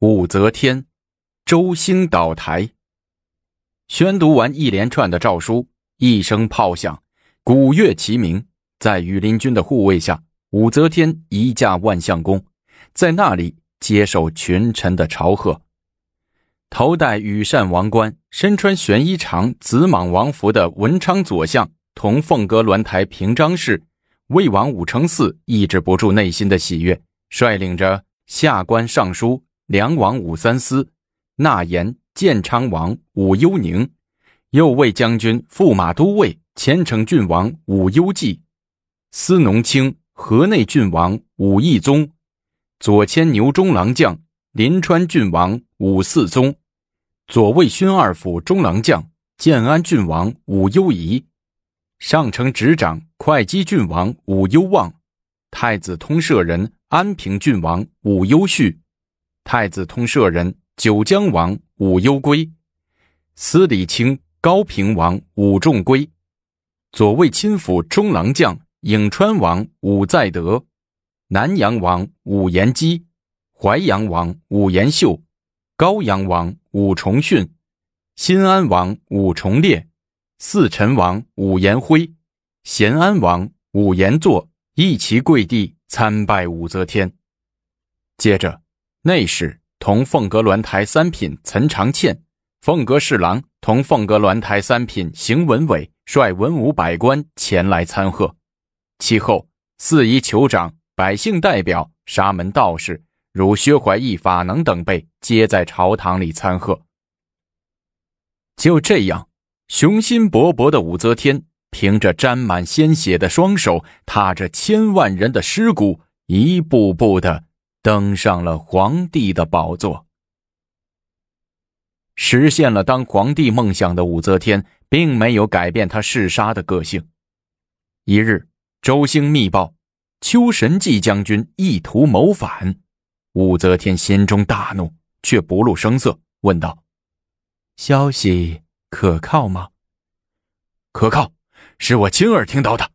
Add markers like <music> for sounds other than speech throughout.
武则天，周兴倒台。宣读完一连串的诏书，一声炮响，鼓乐齐鸣，在羽林军的护卫下，武则天移驾万象宫，在那里接受群臣的朝贺。头戴羽扇王冠、身穿玄衣长紫蟒王服的文昌左相同凤阁鸾台平章事魏王武承嗣抑制不住内心的喜悦，率领着下官尚书。梁王武三思、纳言建昌王武幽宁、右卫将军、驸马都尉虔诚郡王武幽济、司农卿、河内郡王武义宗、左迁牛中郎将、临川郡王武四宗、左卫勋二府中郎将、建安郡王武幽仪、上承执掌会稽郡王武幽望、太子通舍人安平郡王武幽绪。太子通摄人九江王武攸归，司礼卿高平王武仲归，左卫亲府中郎将颍川王武在德，南阳王武延基，淮阳王武延秀，高阳王武重训，新安王武重烈，四陈王武延辉，咸安王武延祚一齐跪地参拜武则天，接着。内侍同凤阁鸾台三品岑长倩，凤阁侍郎同凤阁鸾台三品邢文伟率文武百官前来参贺。其后，四夷酋长、百姓代表、沙门道士如薛怀义、法能等辈，皆在朝堂里参贺。就这样，雄心勃勃的武则天，凭着沾满鲜血的双手，踏着千万人的尸骨，一步步的。登上了皇帝的宝座，实现了当皇帝梦想的武则天，并没有改变她嗜杀的个性。一日，周兴密报秋神纪将军意图谋反，武则天心中大怒，却不露声色，问道：“消息可靠吗？”“可靠，是我亲耳听到的。”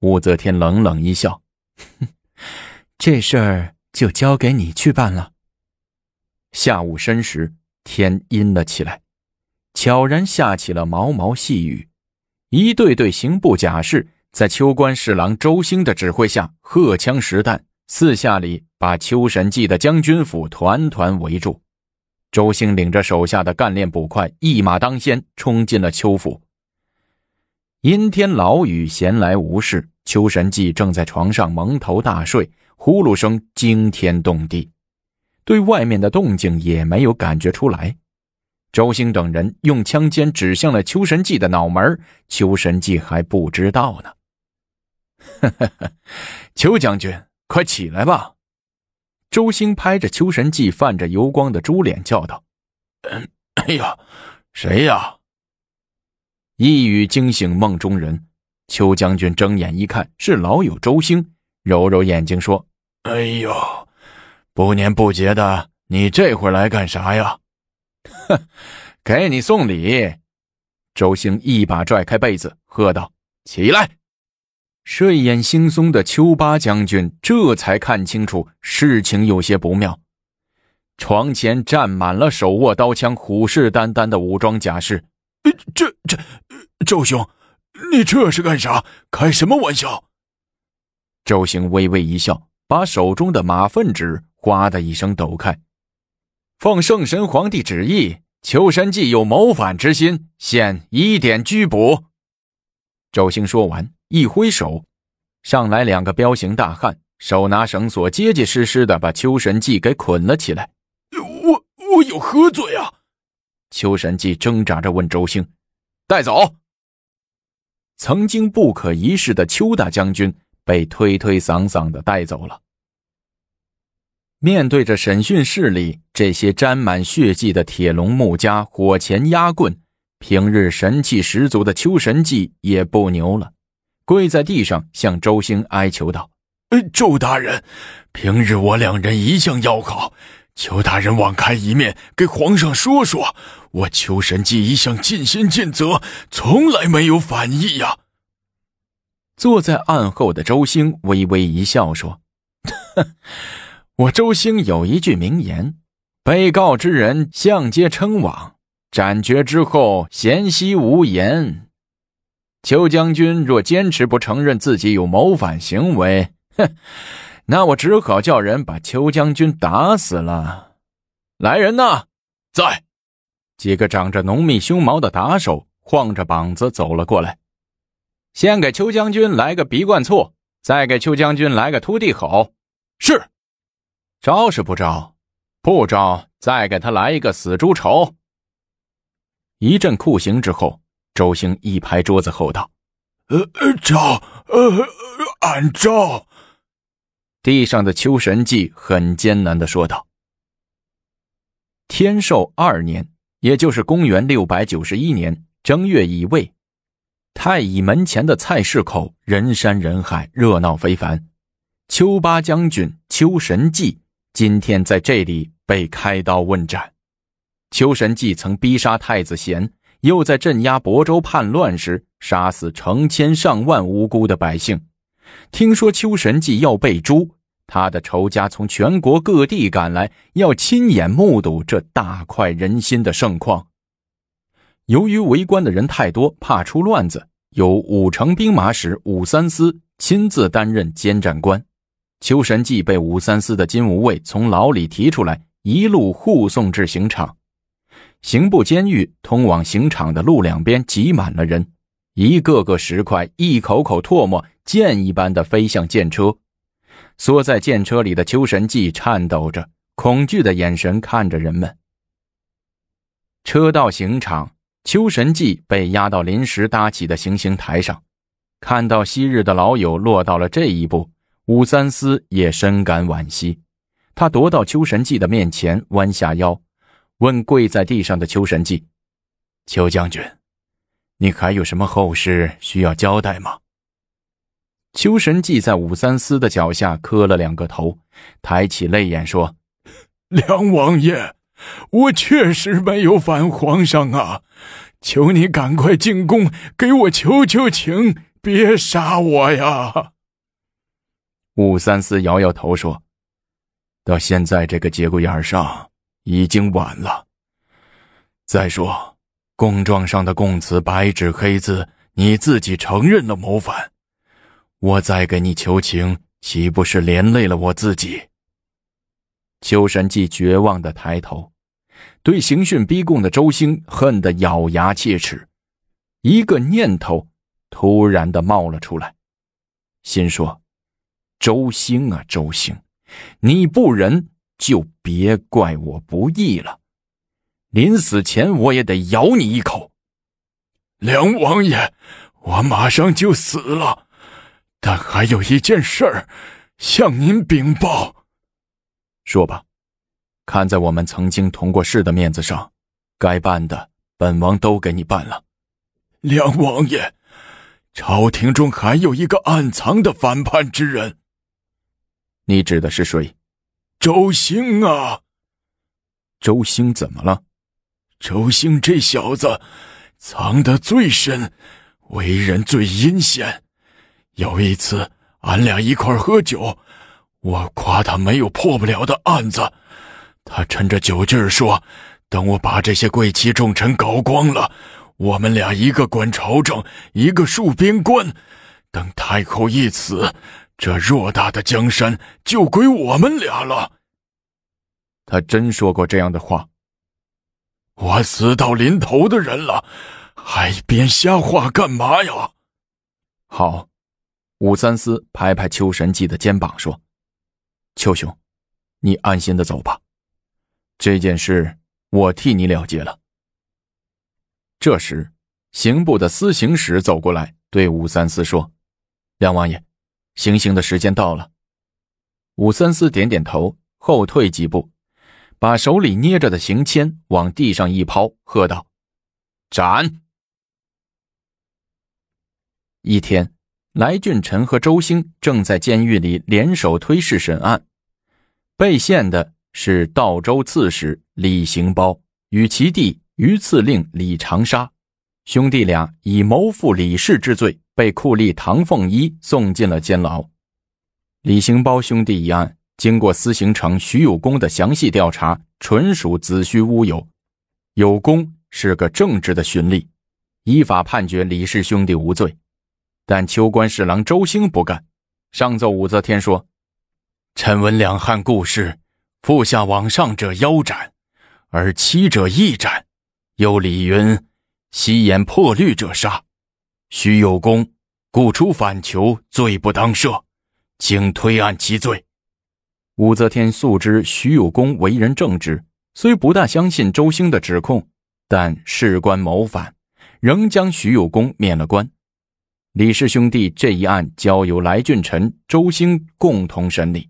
武则天冷冷一笑：“哼，这事儿。”就交给你去办了。下午申时，天阴了起来，悄然下起了毛毛细雨。一队队刑部甲士在秋官侍郎周兴的指挥下，荷枪实弹，四下里把秋神记的将军府团团围住。周兴领着手下的干练捕快，一马当先冲进了秋府。阴天老雨，闲来无事，秋神记正在床上蒙头大睡。呼噜声惊天动地，对外面的动静也没有感觉出来。周兴等人用枪尖指向了邱神记的脑门，邱神记还不知道呢。<laughs> 邱将军，快起来吧！周兴拍着邱神记泛着油光的猪脸叫道：“嗯，哎呀，谁呀？”一语惊醒梦中人。邱将军睁眼一看，是老友周兴，揉揉眼睛说。哎呦，不年不节的，你这会儿来干啥呀？哼，<laughs> 给你送礼。周兴一把拽开被子，喝道：“起来！”睡眼惺忪的丘八将军这才看清楚事情有些不妙。床前站满了手握刀枪、虎视眈眈的武装甲士。这这，周兄，你这是干啥？开什么玩笑？周兴微微一笑。把手中的马粪纸“哗”的一声抖开，奉圣神皇帝旨意，秋神记有谋反之心，现疑点拘捕。周兴说完，一挥手，上来两个彪形大汉，手拿绳索，结结实实的把秋神记给捆了起来。我我有何罪啊？秋神记挣扎着问周兴：“带走。”曾经不可一世的邱大将军。被推推搡搡的带走了。面对着审讯室里这些沾满血迹的铁笼木枷、火钳压棍，平日神气十足的秋神记也不牛了，跪在地上向周兴哀求道：“呃周大人，平日我两人一向要好，求大人网开一面，给皇上说说，我秋神记一向尽心尽责，从来没有反意呀。”坐在案后的周兴微微一笑，说：“ <laughs> 我周兴有一句名言，被告之人相皆称往，斩决之后咸息无言。邱将军若坚持不承认自己有谋反行为，哼，那我只好叫人把邱将军打死了。来人呐，在！几个长着浓密胸毛的打手晃着膀子走了过来。先给邱将军来个鼻灌醋，再给邱将军来个秃地吼。是，招是不招，不招，再给他来一个死猪丑。一阵酷刑之后，周兴一拍桌子吼道：“呃，招，呃，俺招。”地上的秋神记很艰难的说道：“天寿二年，也就是公元六百九十一年正月乙未。”太乙门前的菜市口人山人海，热闹非凡。秋八将军秋神济今天在这里被开刀问斩。邱神济曾逼杀太子贤，又在镇压亳州叛乱时杀死成千上万无辜的百姓。听说邱神济要被诛，他的仇家从全国各地赶来，要亲眼目睹这大快人心的盛况。由于围观的人太多，怕出乱子，由武城兵马使武三思亲自担任监斩官。邱神济被武三思的金吾卫从牢里提出来，一路护送至刑场。刑部监狱通往刑场的路两边挤满了人，一个个石块一口口唾沫箭一般的飞向剑车。缩在剑车里的邱神济颤抖着，恐惧的眼神看着人们。车到刑场。邱神济被押到临时搭起的行刑台上，看到昔日的老友落到了这一步，武三思也深感惋惜。他踱到邱神记的面前，弯下腰，问跪在地上的邱神记：“邱将军，你还有什么后事需要交代吗？”邱神记在武三思的脚下磕了两个头，抬起泪眼说：“梁王爷。”我确实没有反皇上啊！求你赶快进宫，给我求求情，别杀我呀！武三思摇摇头说：“到现在这个节骨眼上，已经晚了。再说，供状上的供词白纸黑字，你自己承认了谋反，我再给你求情，岂不是连累了我自己？”邱神济绝望的抬头，对刑讯逼供的周兴恨得咬牙切齿。一个念头突然的冒了出来，心说：“周兴啊，周兴，你不仁，就别怪我不义了。临死前我也得咬你一口。”梁王爷，我马上就死了，但还有一件事儿向您禀报。说吧，看在我们曾经同过事的面子上，该办的本王都给你办了。梁王爷，朝廷中还有一个暗藏的反叛之人。你指的是谁？周兴啊！周兴怎么了？周兴这小子藏得最深，为人最阴险。有一次，俺俩一块喝酒。我夸他没有破不了的案子，他趁着酒劲儿说：“等我把这些贵戚重臣搞光了，我们俩一个管朝政，一个戍边关。等太后一死，这偌大的江山就归我们俩了。”他真说过这样的话。我死到临头的人了，还编瞎话干嘛呀？好，武三思拍拍邱神济的肩膀说。邱兄，你安心的走吧，这件事我替你了结了。这时，刑部的司刑使走过来，对武三思说：“梁王爷，行刑的时间到了。”武三思点点头，后退几步，把手里捏着的刑签往地上一抛，喝道：“斩！”一天。来俊臣和周兴正在监狱里联手推事审案，被陷的是道州刺史李行包与其弟御赐令李长沙，兄弟俩以谋父李氏之罪被酷吏唐凤一送进了监牢。李行包兄弟一案，经过司刑丞徐有功的详细调查，纯属子虚乌有。有功是个正直的巡吏，依法判决李氏兄弟无罪，但秋官侍郎周兴不干，上奏武则天说：“臣闻两汉故事，腹下往上者腰斩，而欺者亦斩。又李云：西眼破律者杀。须有功，故出反求，罪不当赦，请推案其罪。”武则天素知徐有功为人正直，虽不大相信周兴的指控，但事关谋反，仍将徐有功免了官。李氏兄弟这一案交由来俊臣、周兴共同审理。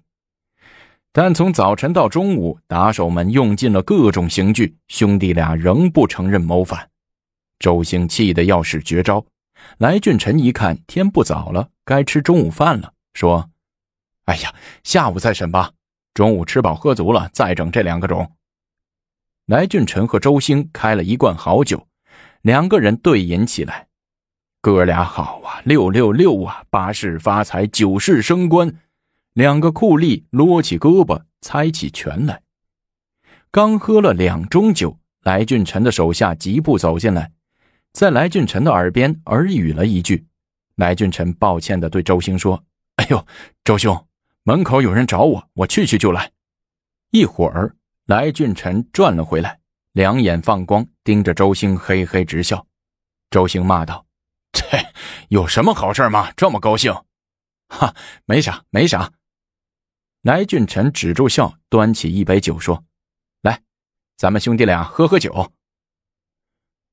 但从早晨到中午，打手们用尽了各种刑具，兄弟俩仍不承认谋反。周兴气得要使绝招。来俊臣一看天不早了，该吃中午饭了，说：“哎呀，下午再审吧。”中午吃饱喝足了，再整这两个种。来俊臣和周兴开了一罐好酒，两个人对饮起来。哥俩好啊，六六六啊，八世发财，九世升官。两个酷吏撸起胳膊，猜起拳来。刚喝了两盅酒，来俊臣的手下疾步走进来，在来俊臣的耳边耳语了一句。来俊臣抱歉地对周兴说：“哎呦，周兄。”门口有人找我，我去去就来。一会儿，来俊臣转了回来，两眼放光，盯着周兴，嘿嘿直笑。周兴骂道：“切有什么好事吗？这么高兴？”“哈，没啥，没啥。”来俊臣止住笑，端起一杯酒说：“来，咱们兄弟俩喝喝酒。”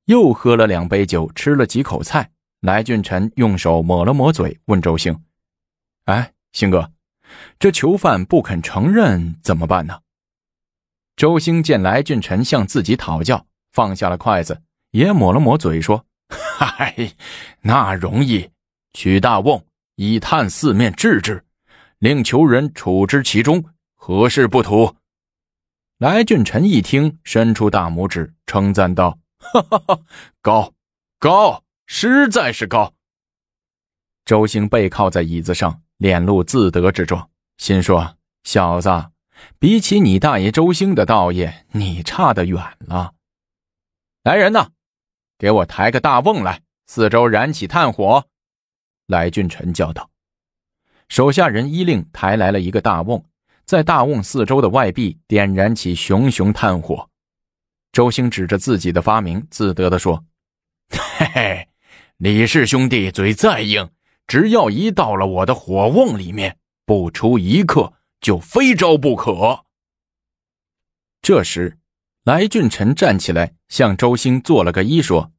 又喝了两杯酒，吃了几口菜。来俊臣用手抹了抹嘴，问周兴：“哎，兴哥。”这囚犯不肯承认怎么办呢？周兴见来俊臣向自己讨教，放下了筷子，也抹了抹嘴，说：“嗨，那容易，取大瓮，以探四面治之，令囚人处之其中，何事不图？”来俊臣一听，伸出大拇指，称赞道：“哈哈哈，高，高，实在是高。”周兴背靠在椅子上。脸露自得之状，心说：“小子，比起你大爷周兴的道业，你差得远了。”来人呐，给我抬个大瓮来，四周燃起炭火。”来俊臣叫道。手下人依令抬来了一个大瓮，在大瓮四周的外壁点燃起熊熊炭火。周兴指着自己的发明，自得地说：“嘿嘿，李氏兄弟嘴再硬。”只要一到了我的火瓮里面，不出一刻就非招不可。这时，来俊臣站起来，向周兴做了个揖，说：“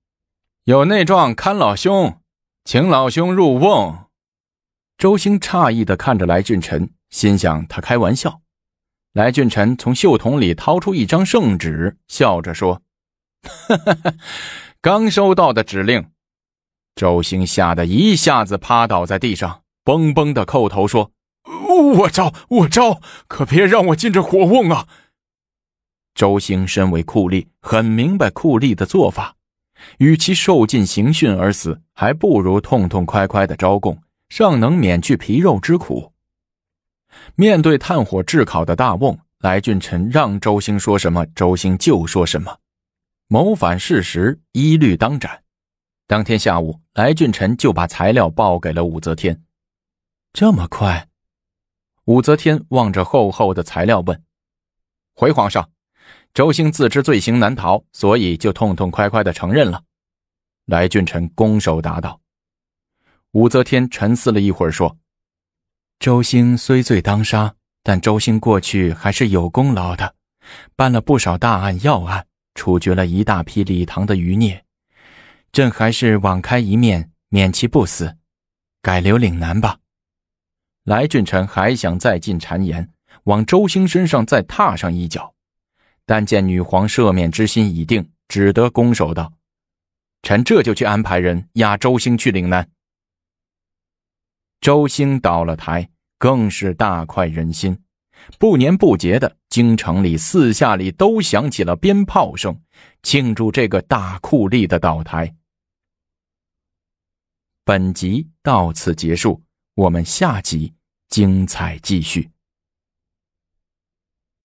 有内状看老兄，请老兄入瓮。”周兴诧异的看着来俊臣，心想他开玩笑。来俊臣从袖筒里掏出一张圣旨，笑着说：“哈哈哈刚收到的指令。”周兴吓得一下子趴倒在地上，嘣嘣的叩头说：“我招，我招，可别让我进这火瓮啊！”周兴身为酷吏，很明白酷吏的做法，与其受尽刑讯而死，还不如痛痛快快的招供，尚能免去皮肉之苦。面对炭火炙烤的大瓮，来俊臣让周兴说什么，周兴就说什么，谋反事实一律当斩。当天下午，来俊臣就把材料报给了武则天。这么快？武则天望着厚厚的材料问：“回皇上，周兴自知罪行难逃，所以就痛痛快快的承认了。”来俊臣拱手答道。武则天沉思了一会儿，说：“周兴虽罪当杀，但周兴过去还是有功劳的，办了不少大案要案，处决了一大批李唐的余孽。”朕还是网开一面，免其不死，改留岭南吧。来俊臣还想再进谗言，往周兴身上再踏上一脚，但见女皇赦免之心已定，只得拱手道：“臣这就去安排人押周兴去岭南。”周兴倒了台，更是大快人心，不年不节的，京城里、四下里都响起了鞭炮声，庆祝这个大酷吏的倒台。本集到此结束，我们下集精彩继续。